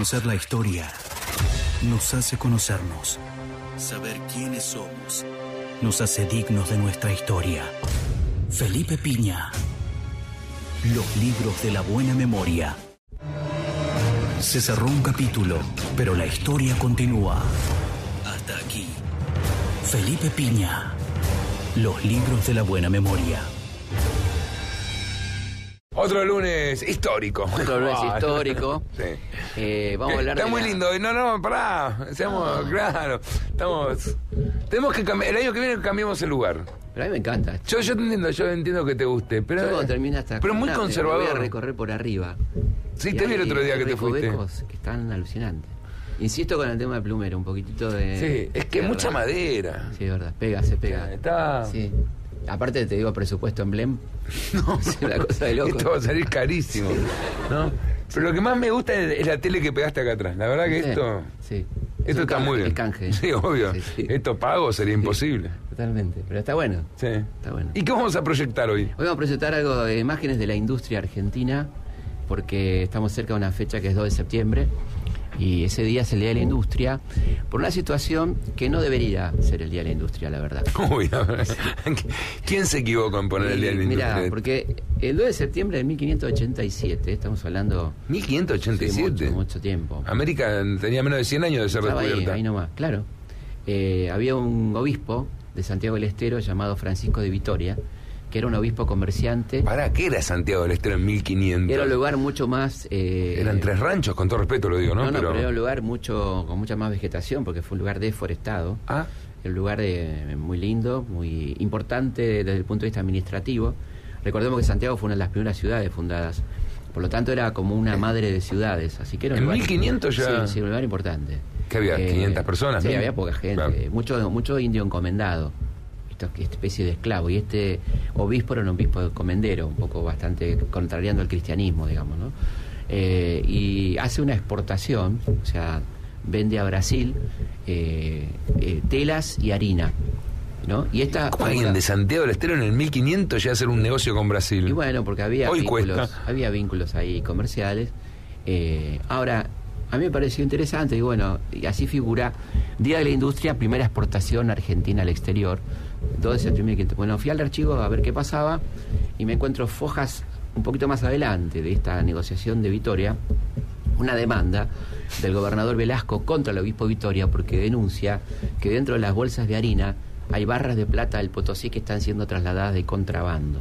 Conocer la historia nos hace conocernos. Saber quiénes somos nos hace dignos de nuestra historia. Felipe Piña. Los libros de la buena memoria. Se cerró un capítulo, pero la historia continúa. Hasta aquí. Felipe Piña. Los libros de la buena memoria. Otro lunes histórico. Otro lunes Ah, histórico. Sí. Eh, vamos a hablar Está de muy la- lindo. No, no, pará. Seamos, claro. Estamos. Tenemos que cambiar. El año que viene cambiamos el lugar. Pero a mí me encanta. Yo, yo te entiendo, yo entiendo que te guste, pero. Yo cuando termina esta Pero muy conservador. Voy a recorrer por arriba. Sí, Y te vi el otro día que te fuiste. que están alucinantes. Insisto con el tema de plumero, un poquitito de. Sí, es que mucha madera. Sí, es verdad. Pega, se pega. Está. Sí. Aparte te digo presupuesto en Blem. No, es una cosa de loco. Esto va a salir carísimo. ¿no? Pero lo que más me gusta es, la tele que pegaste acá atrás. La verdad que Sí, esto. Sí. Es Esto está canje, muy bien. Es canje. Sí, obvio. Sí. Esto pago sería imposible. Totalmente. Pero está bueno. Sí. Está bueno. ¿Y qué vamos a proyectar hoy? Hoy vamos a presentar algo de imágenes de la industria argentina, porque estamos cerca de una fecha que es 2 de septiembre, y ese día es el Día de la Industria, por una situación que no debería ser el Día de la Industria, la verdad. Uy. ¿Quién se equivocó en poner el día de la Mira, industria? porque el 2 de septiembre de 1587, estamos hablando de 1587. mucho, mucho tiempo. América tenía menos de 100 años de ser Estaba ahí, ahí nomás, claro. Eh, había un obispo de Santiago del Estero llamado Francisco de Vitoria, que era un obispo comerciante. ¿Para qué era Santiago del Estero en 1500? Era un lugar mucho más... eh, Eran tres ranchos, con todo respeto lo digo, ¿no? No, no, pero... era un lugar mucho con mucha más vegetación porque fue un lugar deforestado. Ah, Un lugar eh, muy lindo, muy importante desde el punto de vista administrativo. Recordemos que Santiago fue una de las primeras ciudades fundadas. Por lo tanto, era como una madre de ciudades. Así que era un ¿En lugar- 1500 ya? Sí, sí, un lugar importante. ¿Qué había, 500 personas, Sí, no? había poca gente. Claro. Mucho, mucho indio encomendado. Esta especie de esclavo. Y este obispo era un obispo comendero, un poco bastante contrariando el cristianismo, digamos, ¿no? Eh, y hace una exportación, o sea, vende a Brasil eh, eh, telas y harina. ¿no? Y esta ¿Cómo alguien de Santiago del Estero en el 1500 ya hacer un negocio con Brasil? y bueno, porque había Hoy vínculos, cuesta. había vínculos ahí comerciales. Ahora, a mí me pareció interesante y bueno, y así figura Día de la Industria, primera exportación argentina al exterior, 2 de septiembre. de 1500. Bueno, fui al archivo a ver qué pasaba y me encuentro fojas un poquito más adelante de esta negociación de Vitoria, una demanda del gobernador Velasco contra el obispo Vitoria porque denuncia que dentro de las bolsas de harina hay barras de plata del Potosí que están siendo trasladadas de contrabando.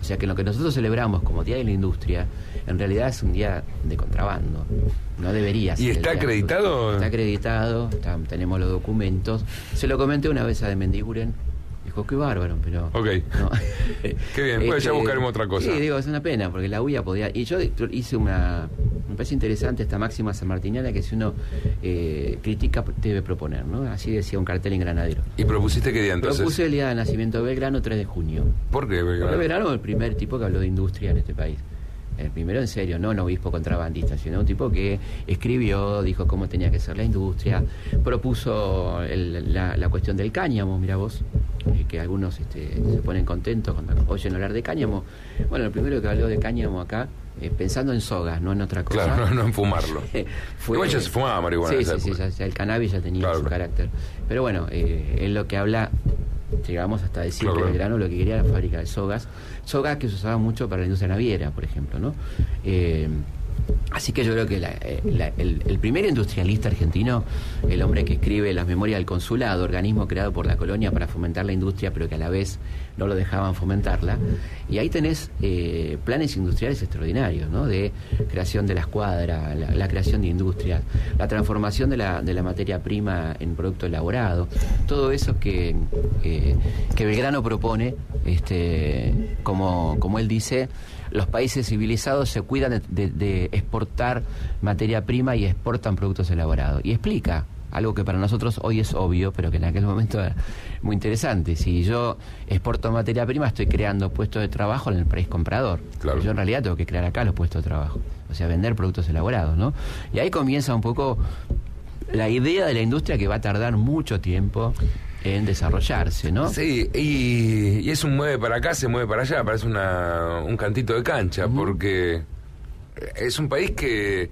O sea que lo que nosotros celebramos como Día de la Industria, en realidad es un día de contrabando. No debería ser. ¿Y está acreditado? Está acreditado, está- tenemos los documentos. Se lo comenté una vez a de Mendiguren. Dijo, qué bárbaro, pero... Ok. no. Qué bien, pues ya buscaremos otra cosa. Sí, digo, es una pena, porque la UIA podía... Y yo hice una... Me parece interesante esta máxima sanmartiniana que si uno eh, critica debe proponer, ¿no? Así decía un cartel en Granadero. ¿Y propusiste qué día entonces? Propuse el día de nacimiento de Belgrano, 3 de junio. ¿Por qué? Porque Belgrano? Belgrano el primer tipo que habló de industria en este país. El primero en serio, no un obispo contrabandista, sino un tipo que escribió, dijo cómo tenía que ser la industria, propuso el- la, la cuestión del cáñamo, mira vos, que algunos este, se ponen contentos cuando oyen hablar de cáñamo. Bueno, el primero que habló de cáñamo acá, eh, pensando en sogas, no en otra cosa. Claro, no, no en fumarlo. Fue- Igual ya se fumaba marihuana Sí, esa sí, sí, época. ya- ya el cannabis ya tenía Claro, su carácter. Pero bueno, eh, es lo que habla, llegamos hasta decir Claro, que. Belgrano lo que quería era la fábrica de sogas, sogas que se usaban mucho para la industria naviera, por ejemplo, ¿no? Eh, Así que yo creo que la- eh, el, primer industrialista argentino, el hombre que escribe las memorias del consulado, organismo creado por la colonia para fomentar la industria, pero que a la vez no lo dejaban fomentarla, y ahí tenés eh, planes industriales extraordinarios, ¿no? De creación de la escuadra, la, la creación de industrias, la transformación de la, de materia prima en producto elaborado, todo eso que, eh, que Belgrano propone, este, como, como él dice, los países civilizados se cuidan de, de- de exportar materia prima y exportan productos elaborados. Y explica algo que para nosotros hoy es obvio, pero que en aquel momento era muy interesante. Si yo exporto materia prima, estoy creando puestos de trabajo en el país comprador. Claro. Yo en realidad tengo que crear acá los puestos de trabajo. O sea, vender productos elaborados, ¿no? Y ahí comienza un poco la idea de la industria que va a tardar mucho tiempo en desarrollarse, ¿no? Sí, y, y es un mueve para acá, se mueve para allá, parece una, un cantito de cancha, porque es un país que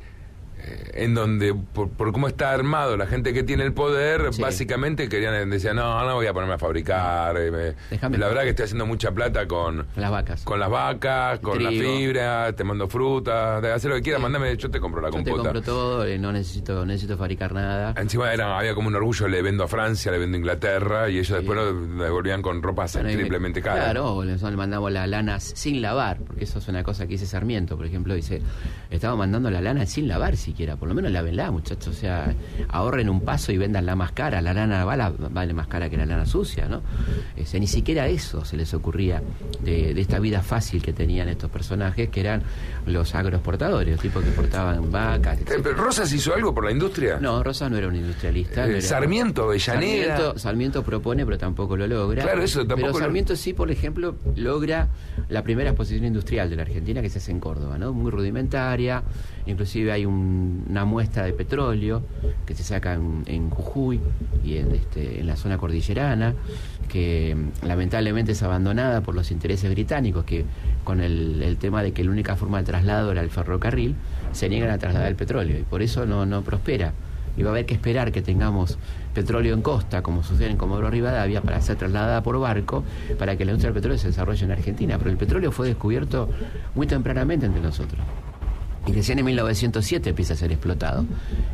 en donde por, cómo está armado la gente que tiene el poder, básicamente querían decían, no, no voy a ponerme a fabricar. Eh, la verdad que estoy haciendo mucha plata con las vacas. Con las vacas, con la fibra, te mando fruta, hacer lo que quieras, mandame, yo te compro la compota. Yo te compro todo, eh, no necesito necesito fabricar nada. Encima era, había como un orgullo, le vendo a Francia, le vendo a Inglaterra, y ellos después lo devolvían con ropas triplemente caras. Claro, le mandamos las lanas sin lavar, porque eso es una cosa que dice Sarmiento, por ejemplo, dice, estaba mandando la lana sin lavar siquiera, por lo menos lávenla, muchachos, o sea, ahorren un paso y vendan la más cara, la lana vale más cara que la lana sucia, ¿no? Ese, ni siquiera eso se les ocurría de, esta vida fácil que tenían estos personajes, que eran los agroexportadores, los tipos que exportaban vacas. Eh, ¿Pero Rosas hizo algo por la industria? No, Rosas no era un industrialista. Eh, Sarmiento, Avellaneda. Sarmiento, propone, pero tampoco lo logra. Claro, eso tampoco Pero Sarmiento sí, por ejemplo, logra la primera exposición industrial de la Argentina que se hace en Córdoba, ¿no? Muy rudimentaria, inclusive hay una muestra de petróleo que se saca en, Jujuy y en, este, en la zona cordillerana, que mm, lamentablemente es abandonada por los intereses británicos, que con el, el, tema de que la única forma de traslado era el ferrocarril, se niegan a trasladar el petróleo y por eso no, no prospera. Y va a haber que esperar que tengamos petróleo en costa, como sucede en Comodoro Rivadavia, para ser trasladada por barco, para que la industria del petróleo se desarrolle en Argentina. Pero el petróleo fue descubierto muy tempranamente entre nosotros. Y recién en 1907 empieza a ser explotado.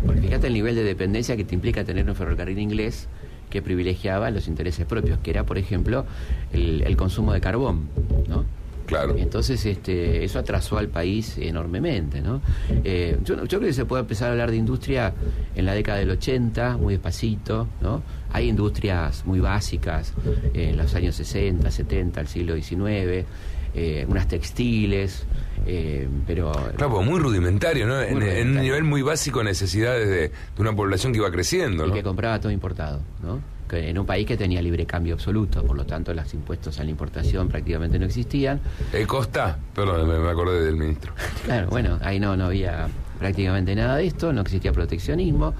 Porque fíjate el nivel de dependencia que te implica tener un ferrocarril inglés que privilegiaba los intereses propios, que era, por ejemplo, el, consumo de carbón, ¿no? Claro. Entonces, este, eso atrasó al país enormemente, ¿no? Eh, yo, yo, creo que se puede empezar a hablar de industria en la década del 80, muy despacito, ¿no? Hay industrias muy básicas en los años 60, 70, el siglo XIX, eh, unas textiles, eh, pero... Claro, pues muy rudimentario, ¿no? en, un nivel muy básico, necesidades de, una población que iba creciendo, ¿no? Y que compraba todo importado, ¿no? en un país que tenía libre cambio absoluto, por lo tanto los impuestos a la importación prácticamente no existían. ¿El Costa? Perdón, me, acordé del ministro. Claro, bueno, ahí no, no había prácticamente nada de esto, no existía proteccionismo,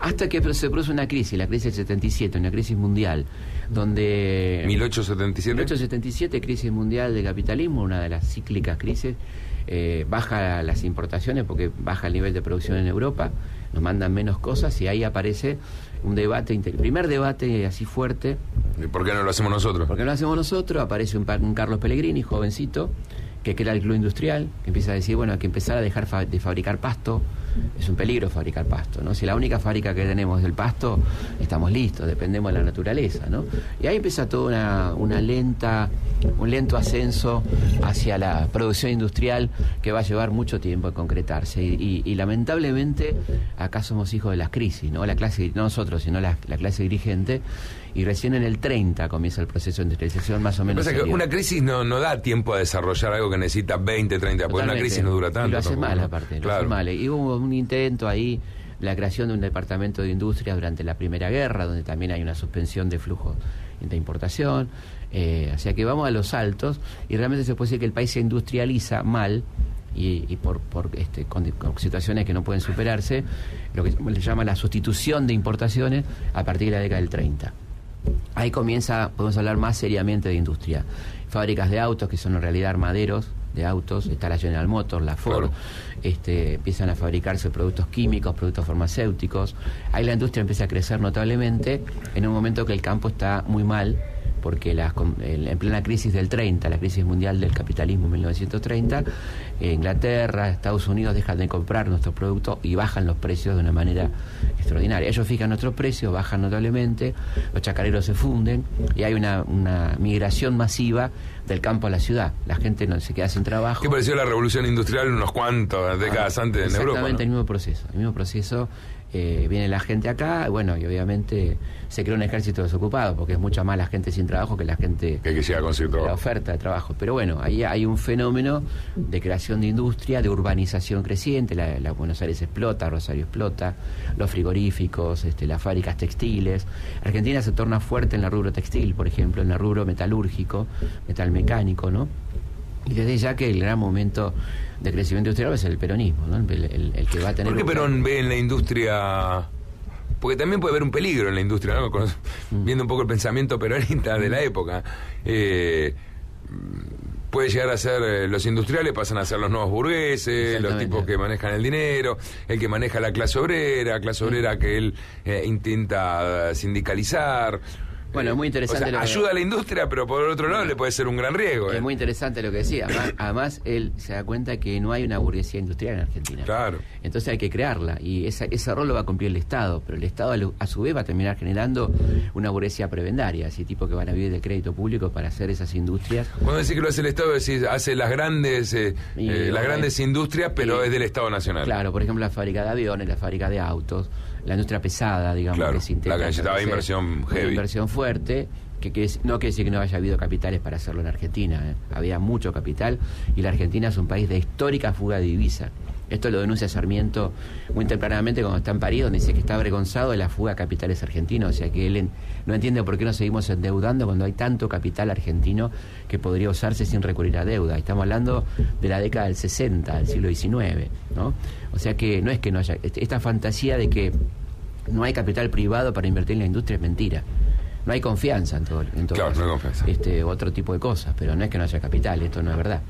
hasta que se produce una crisis, la crisis del 77, una crisis mundial, donde... 1877. 1877, crisis mundial de capitalismo, una de las cíclicas crisis, eh, baja las importaciones porque baja el nivel de producción en Europa, nos mandan menos cosas y ahí aparece un debate, el primer debate así fuerte. ¿Y por qué no lo hacemos nosotros? Porque no lo hacemos nosotros, aparece un, un Carlos Pellegrini, jovencito, que crea el club industrial, que empieza a decir, bueno, hay que empezar a dejar de fabricar pasto, es un peligro fabricar pasto, ¿no? Si la única fábrica que tenemos es el pasto, estamos listos, dependemos de la naturaleza, ¿no? Y ahí empieza toda una, una lenta, un lento ascenso hacia la producción industrial que va a llevar mucho tiempo a concretarse. Y, lamentablemente acá somos hijos de las crisis, ¿no? La clase, no nosotros, sino la, la clase dirigente y recién en el 30 comienza el proceso de industrialización más o menos. que una crisis no, no da tiempo a desarrollar algo que necesita 20, 30, porque una crisis no dura tanto. Y lo hace mal aparte, lo hace mal. Y hubo un intento ahí, la creación de un departamento de industria durante la Primera Guerra, donde también hay una suspensión de flujo de importación. Eh, o sea que vamos a los altos y realmente se puede decir que el país se industrializa mal y, por, por este, con, situaciones que no pueden superarse, lo que se llama la sustitución de importaciones a partir de la década del 30. Ahí comienza, podemos hablar más seriamente de industria. Fábricas de autos, que son en realidad armaderos de autos, está la General Motors, la Ford, este, empiezan a fabricarse productos químicos, productos farmacéuticos. Ahí la industria empieza a crecer notablemente en un momento que el campo está muy mal porque en plena crisis del 30, la crisis mundial del capitalismo en 1930, Inglaterra, Estados Unidos dejan de comprar nuestros productos y bajan los precios de una manera extraordinaria. Ellos fijan nuestros precios, bajan notablemente, los chacareros se funden y hay una, migración masiva del campo a la ciudad. La gente no se queda sin trabajo. ¿Qué pareció la revolución industrial unos cuantos décadas ah, antes en Europa? Exactamente el mismo proceso. El mismo proceso eh, viene la gente acá, bueno, y obviamente se crea un ejército desocupado, porque es mucha más la gente sin trabajo que la gente que quisiera conseguir trabajo. La oferta de trabajo. Pero bueno, ahí hay un fenómeno de creación de industria, de urbanización creciente, la, Buenos Aires explota, Rosario explota, los frigoríficos, este, las fábricas textiles. Argentina se torna fuerte en la rubro textil, por ejemplo, en el rubro metalúrgico, metalmecánico, ¿no? Y desde ya que el gran momento de crecimiento industrial va a ser el peronismo, ¿no? el, que va a tener... ¿Por qué Perón ve en la industria porque también puede haber un peligro en la industria, ¿no? Mm. viendo un poco el pensamiento peronista de la mm. época. Eh, puede llegar a ser eh, los industriales, pasan a ser los nuevos burgueses, los tipos que manejan el dinero, el que maneja la clase obrera, clase obrera que él eh, intenta sindicalizar. Bueno, es muy interesante. ayuda a la industria, pero por otro lado le puede ser un gran riesgo. Es ¿eh? muy interesante lo que decía. Además, él se da cuenta que no hay una burguesía industrial en Argentina. Claro. Entonces hay que crearla y ese rol lo va a cumplir el Estado, pero el Estado a su vez va a terminar generando una burguesía prebendaria, así tipo que van a vivir de crédito público para hacer esas industrias. Cuando decís que lo hace el Estado, decís, hace las grandes, eh, eh, las grandes industrias, pero es del Estado Nacional. Claro, por ejemplo, la fábrica de aviones, la fábrica de autos la industria pesada, digamos, que La que necesitaba inversión heavy. inversión fuerte, que, no quiere decir que no haya habido capitales para hacerlo en Argentina. ¿eh? Había mucho capital y la Argentina es un país de histórica fuga de divisa. Esto lo denuncia Sarmiento muy tempranamente cuando está en París, donde dice que está avergonzado de la fuga de capitales argentinos. O sea que él no entiende por qué nos seguimos endeudando cuando hay tanto capital argentino que podría usarse sin recurrir a deuda. Estamos hablando de la década del 60, del siglo XIX. ¿no? O sea que no es que no haya. Esta fantasía de que no hay capital privado para invertir en la industria es mentira. No hay confianza en todo, en claro, no hay confianza. Este, otro tipo de cosas, pero no es que no haya capital, esto no es verdad.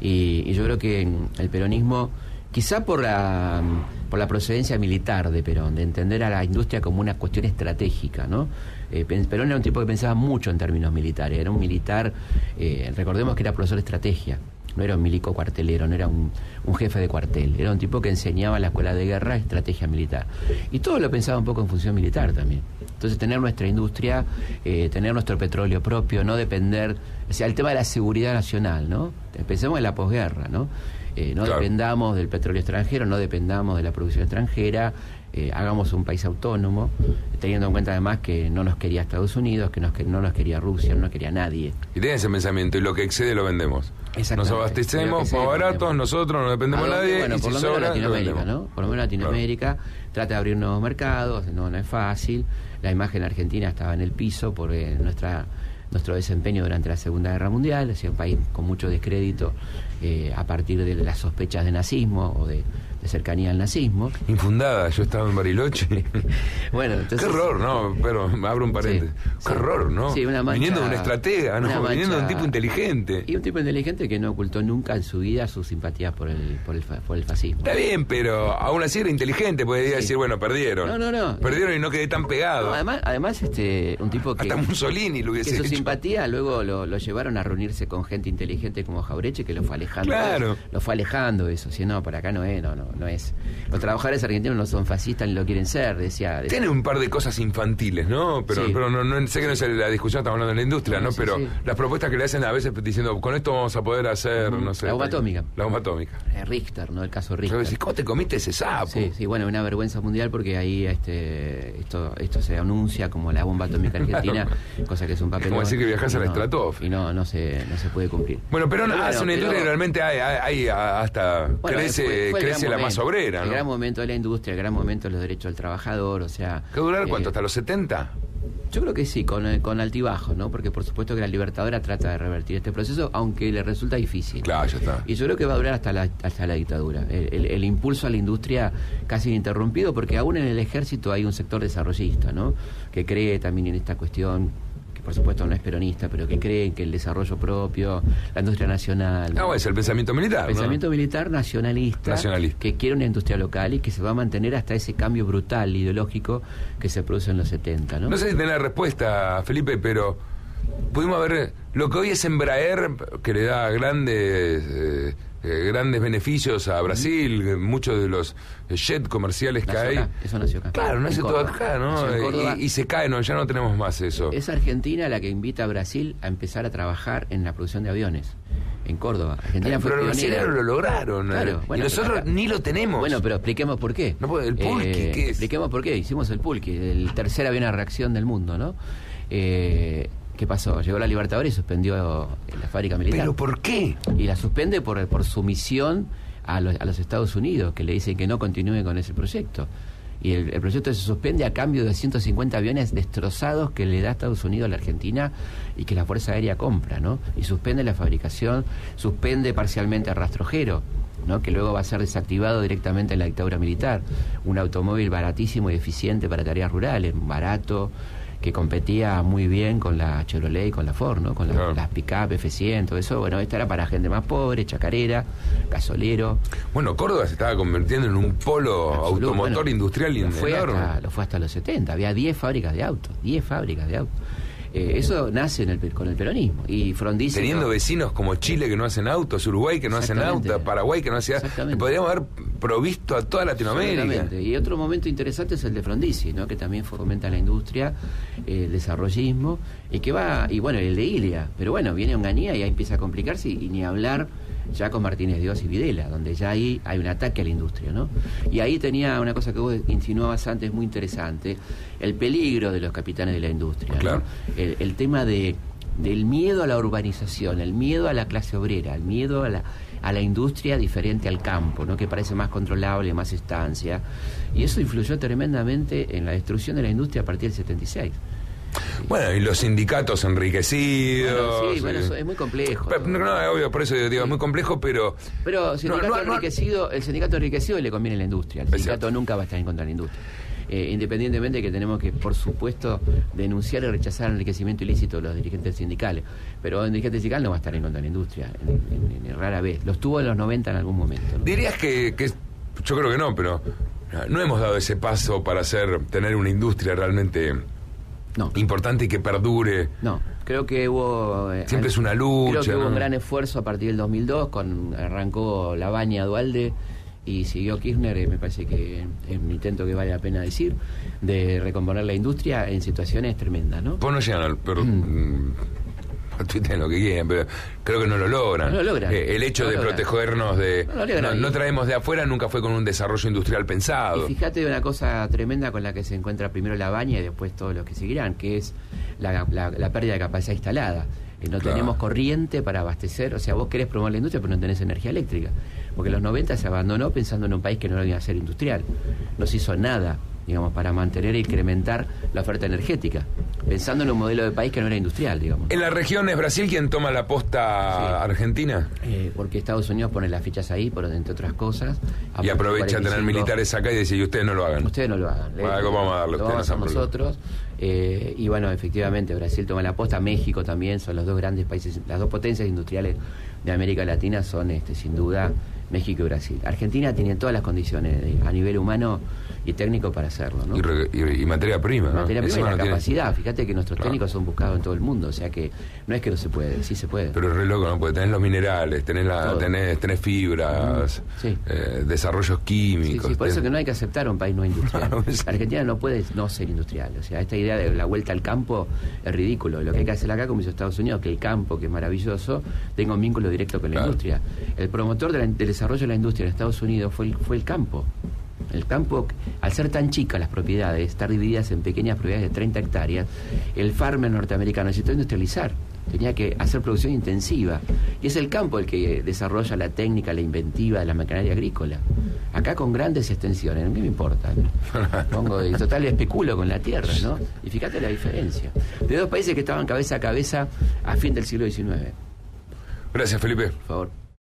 y yo creo que el peronismo quizá por la, por la procedencia militar de Perón, de entender a la industria como una cuestión estratégica, ¿no? Eh, Perón era un tipo que pensaba mucho en términos militares, era un militar, eh, recordemos que era profesor de estrategia, no era un milico cuartelero, no era un, jefe de cuartel, era un tipo que enseñaba en la escuela de guerra estrategia militar. Y todo lo pensaba un poco en función militar también. Entonces tener nuestra industria, eh, tener nuestro petróleo propio, no depender, o sea, el tema de la seguridad nacional, ¿no? Pensemos en la posguerra, ¿no? Eh, no dependamos del petróleo extranjero, no dependamos de la producción extranjera, eh, hagamos un país autónomo, teniendo en cuenta además que no nos quería Estados Unidos, que, no nos quería Rusia, no nos quería nadie. Y tiene ese pensamiento, y lo que excede lo vendemos. Nos abastecemos más baratos, nosotros no dependemos de nadie. Bueno, por lo menos Latinoamérica, ¿no? Por lo menos Latinoamérica trata de abrir nuevos mercados, no, no es fácil. La imagen argentina estaba en el piso porque nuestra nuestro desempeño durante la Segunda Guerra Mundial, es un país con mucho descrédito eh, a partir de las sospechas de nazismo o de, cercanía al nazismo. Infundada, yo estaba en Bariloche. bueno, entonces... Qué horror, ¿no? Pero abro un paréntesis. Qué horror, ¿no? Sí, una viniendo de un estratega, ¿no? viniendo de un tipo inteligente. Y un tipo inteligente que no ocultó nunca en su vida su simpatía por el, por el, por el fascismo. Está bien, pero aún así era inteligente, podría decir, bueno, perdieron. No, no, no. Perdieron y no quedé tan pegado. además, además este, un tipo que... Hasta Mussolini lo hubiese que su simpatía luego lo, lo, llevaron a reunirse con gente inteligente como Jaureche, que lo fue alejando. Claro. Lo fue alejando eso. Si no, por acá no es, no, no, no es. Los trabajadores argentinos no son fascistas ni lo quieren ser, decía. Tiene un par de cosas infantiles, ¿no? Pero, pero no, sé que no es la discusión, estamos hablando de la industria, ¿no? pero las propuestas que le hacen a veces diciendo, con esto vamos a poder hacer, no sé. La bomba atómica. La bomba atómica. Eh, Richter, ¿no? El caso Richter. ¿Cómo te comiste ese sapo? Sí, sí, bueno, una vergüenza mundial porque ahí este, esto, esto se anuncia como la bomba atómica argentina, cosa que es un papel. como decir que viajas a la estratosfera. Y no, no se, no se puede cumplir. Bueno, pero, hace una industria que realmente hay, hay, hasta crece, crece la más obrera, ¿no? El gran momento de la industria, el gran momento de los derechos del trabajador, o sea... ¿Qué durar cuánto? Eh, ¿Hasta los 70? Yo creo que sí, con, eh, con altibajo, ¿no? Porque por supuesto que la Libertadora trata de revertir este proceso, aunque le resulta difícil. Claro, ya está. Y yo creo que va a durar hasta la, hasta la dictadura. El, el, impulso a la industria casi ininterrumpido, porque aún en el ejército hay un sector desarrollista, ¿no? Que cree también en esta cuestión por supuesto no es peronista, pero que creen que el desarrollo propio, la industria nacional. No, es el pensamiento militar. El pensamiento militar nacionalista, nacionalista, que quiere una industria local y que se va a mantener hasta ese cambio brutal ideológico que se produce en los 70. No, no sé si tiene la respuesta, Felipe, pero pudimos ver lo que hoy es Embraer, que le da grandes. Eh, eh, grandes beneficios a Brasil, muchos de los jet comerciales que hay. eso nació acá. Claro, nace todo acá, ¿no? Y, se cae, no, ya no tenemos más eso. Es Argentina la que invita a Brasil a empezar a trabajar en la producción de aviones. En Córdoba. Argentina pero, los brasileños lo lograron. Claro, y nosotros ni lo tenemos. Bueno, pero expliquemos por qué. No, el pulqui, eh, ¿qué es? Expliquemos por qué. Hicimos el pulqui, el tercer avión a reacción del mundo, ¿no? Eh, ¿Qué pasó? Llegó la Libertadores y suspendió la fábrica militar. ¿Pero por qué? Y la suspende por, por sumisión a los, a los Estados Unidos, que le dicen que no continúe con ese proyecto. Y el, proyecto se suspende a cambio de 150 aviones destrozados que le da Estados Unidos a la Argentina y que la Fuerza Aérea compra, ¿no? Y suspende la fabricación, suspende parcialmente el rastrojero, ¿no? que luego va a ser desactivado directamente en la dictadura militar. Un automóvil baratísimo y eficiente para tareas rurales, barato, que competía muy bien con la Chevrolet y con la Ford, ¿no? Con las pick-up, F100, todo eso. Bueno, esta era para gente más pobre, chacarera, gasolero. Bueno, Córdoba se estaba convirtiendo en un polo automotor industrial lo fue Hasta, lo fue hasta los 70. Había 10 fábricas de autos, 10 fábricas de autos. Eh, eso nace en el, con el peronismo. Y Frondizi. Teniendo vecinos como Chile que no hacen autos, Uruguay que no hacen autos, Paraguay que no hacía. Podríamos haber provisto a toda Latinoamérica. Y otro momento interesante es el de Frondizi, ¿no? que también fomenta la industria, el desarrollismo, y que va. Y bueno, el de Ilia. Pero bueno, viene Onganía y ahí empieza a complicarse y ni hablar ya con Martínez Dios y Videla, donde ya ahí hay un ataque a la industria, ¿no? Y ahí tenía una cosa que vos insinuabas antes muy interesante, el peligro de los capitanes de la industria, claro. el, tema de del miedo a la urbanización, el miedo a la clase obrera, el miedo a la, a la industria diferente al campo, ¿no? que parece más controlable, más estancia. Y eso influyó tremendamente en la destrucción de la industria a partir del 76. Bueno, y los sindicatos enriquecidos. sí, bueno, eso es muy complejo. no, no, obvio, por eso digo, es muy complejo, pero. Pero sindicato enriquecido, el sindicato enriquecido le conviene a la industria. El sindicato nunca va a estar en contra de la industria. Eh, independientemente de que tenemos que, por supuesto, denunciar y rechazar el enriquecimiento ilícito de los dirigentes sindicales. Pero el dirigente sindical no va a estar en contra de la industria, en, rara vez. Los tuvo en los 90 en algún momento. Dirías que, que, yo creo que no, pero no hemos dado ese paso para hacer tener una industria realmente no. importante y que perdure. No, creo que hubo... Eh, Siempre es una lucha. Creo que hubo un gran esfuerzo a partir del 2002, con arrancó la baña Dualde y siguió Kirchner, eh, me parece que es un intento que vale la pena decir, de recomponer la industria en situaciones tremendas, ¿no? Pues no llegan pero... Mm. Mm, tuiten lo que quieran, pero creo que no lo logran. No lo logran. Eh, el hecho de protegernos de... No, traemos de afuera, nunca fue con un desarrollo industrial pensado. Y fíjate de una cosa tremenda con la que se encuentra primero la baña y después todos los que seguirán, que es la, pérdida de capacidad instalada. Eh, no tenemos corriente para abastecer, o sea, vos querés promover la industria, pero no tenés energía eléctrica. Porque en los 90 se abandonó pensando en un país que no lo iba a ser industrial. No se hizo nada digamos, para mantener e incrementar la oferta energética, pensando en un modelo de país que no era industrial, digamos. ¿En la región es Brasil quien toma la posta Argentina? Eh, porque Estados Unidos pone las fichas ahí, por entre otras cosas. Y aprovecha tener militares acá y decir, ustedes no lo hagan. Ustedes no lo hagan. vamos a darle, vamos a nosotros. Eh, y bueno, efectivamente, Brasil toma la posta, México también, son los dos grandes países, las dos potencias industriales de América Latina son, este, sin duda, México y Brasil. Argentina tiene todas las condiciones a nivel humano y técnico para hacerlo. ¿no? Y, materia prima. Materia prima y la capacidad. Fíjate que nuestros técnicos son buscados en todo el mundo, o sea que no es que no se puede, sí se puede. Pero es re loco, ¿no? Porque tenés los minerales, tenés, la, tenés, tenés, fibras, eh, desarrollos químicos. Sí, por eso que no hay que aceptar un país no industrial. Argentina no puede no ser industrial. O sea, esta idea de la vuelta al campo es ridículo. Lo que hay que hacer acá, como hizo Estados Unidos, que el campo, que es maravilloso, tenga un vínculo directo con la industria. El promotor del desarrollo de la industria en Estados Unidos fue fue el campo. El campo, al ser tan chicas las propiedades, estar divididas en pequeñas propiedades de 30 hectáreas, el farmer norteamericano necesitó industrializar, tenía que hacer producción intensiva. Y es el campo el que desarrolla la técnica, la inventiva de la maquinaria agrícola. Acá con grandes extensiones, ¿qué me importa? Pongo, total especulo con la tierra, ¿no? Y fíjate la diferencia. De dos países que estaban cabeza a cabeza a fin del siglo XIX. Gracias, Felipe. Por favor.